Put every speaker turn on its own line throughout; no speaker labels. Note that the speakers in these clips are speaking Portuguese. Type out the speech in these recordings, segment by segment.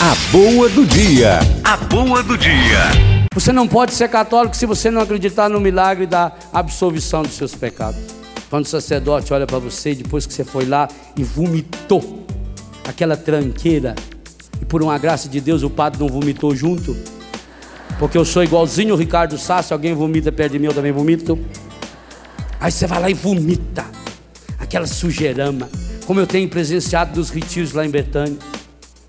A boa do dia. A boa do dia.
Você não pode ser católico se você não acreditar no milagre da absolvição dos seus pecados. Quando o sacerdote olha para você depois que você foi lá e vomitou aquela tranqueira, e por uma graça de Deus o padre não vomitou junto, porque eu sou igualzinho o Ricardo Sá, se alguém vomita perto de mim eu também vomito. Aí você vai lá e vomita aquela sujeirama, como eu tenho presenciado nos retiros lá em Betânia.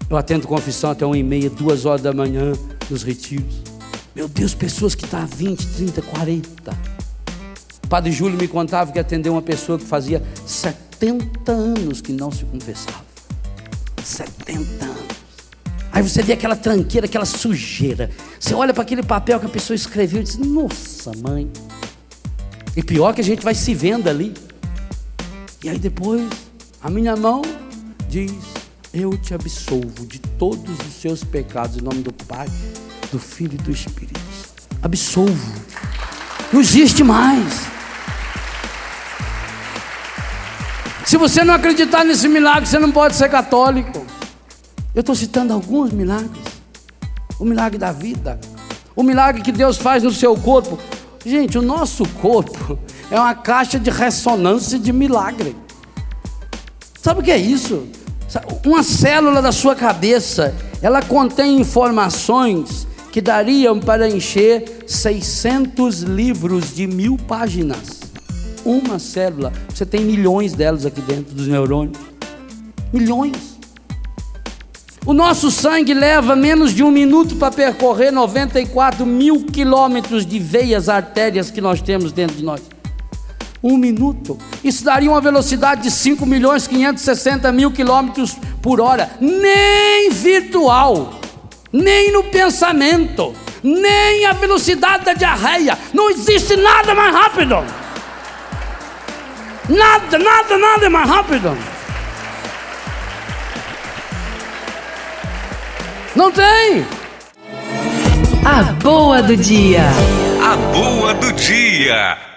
Eu atendo confissão até uma e meia, duas horas da manhã nos retiros. Meu Deus, pessoas que estão há 20, 30, 40. O padre Júlio me contava que atendeu uma pessoa que fazia 70 anos que não se confessava. 70 anos. Aí você vê aquela tranqueira, aquela sujeira. Você olha para aquele papel que a pessoa escreveu e diz: Nossa, mãe. E pior que a gente vai se vendo ali. E aí depois, a minha mão diz: eu te absolvo de todos os seus pecados, em nome do Pai, do Filho e do Espírito. Absolvo. Não existe mais. Se você não acreditar nesse milagre, você não pode ser católico. Eu estou citando alguns milagres. O milagre da vida. O milagre que Deus faz no seu corpo. Gente, o nosso corpo é uma caixa de ressonância de milagre. Sabe o que é isso? Uma célula da sua cabeça, ela contém informações que dariam para encher 600 livros de mil páginas. Uma célula, você tem milhões delas aqui dentro dos neurônios. Milhões. O nosso sangue leva menos de um minuto para percorrer 94 mil quilômetros de veias, artérias que nós temos dentro de nós um minuto. Isso daria uma velocidade de 5 milhões 560 mil quilômetros por hora. Nem virtual, nem no pensamento, nem a velocidade da diarreia. Não existe nada mais rápido. Nada, nada, nada é mais rápido. Não tem.
A boa do dia.
A boa do dia.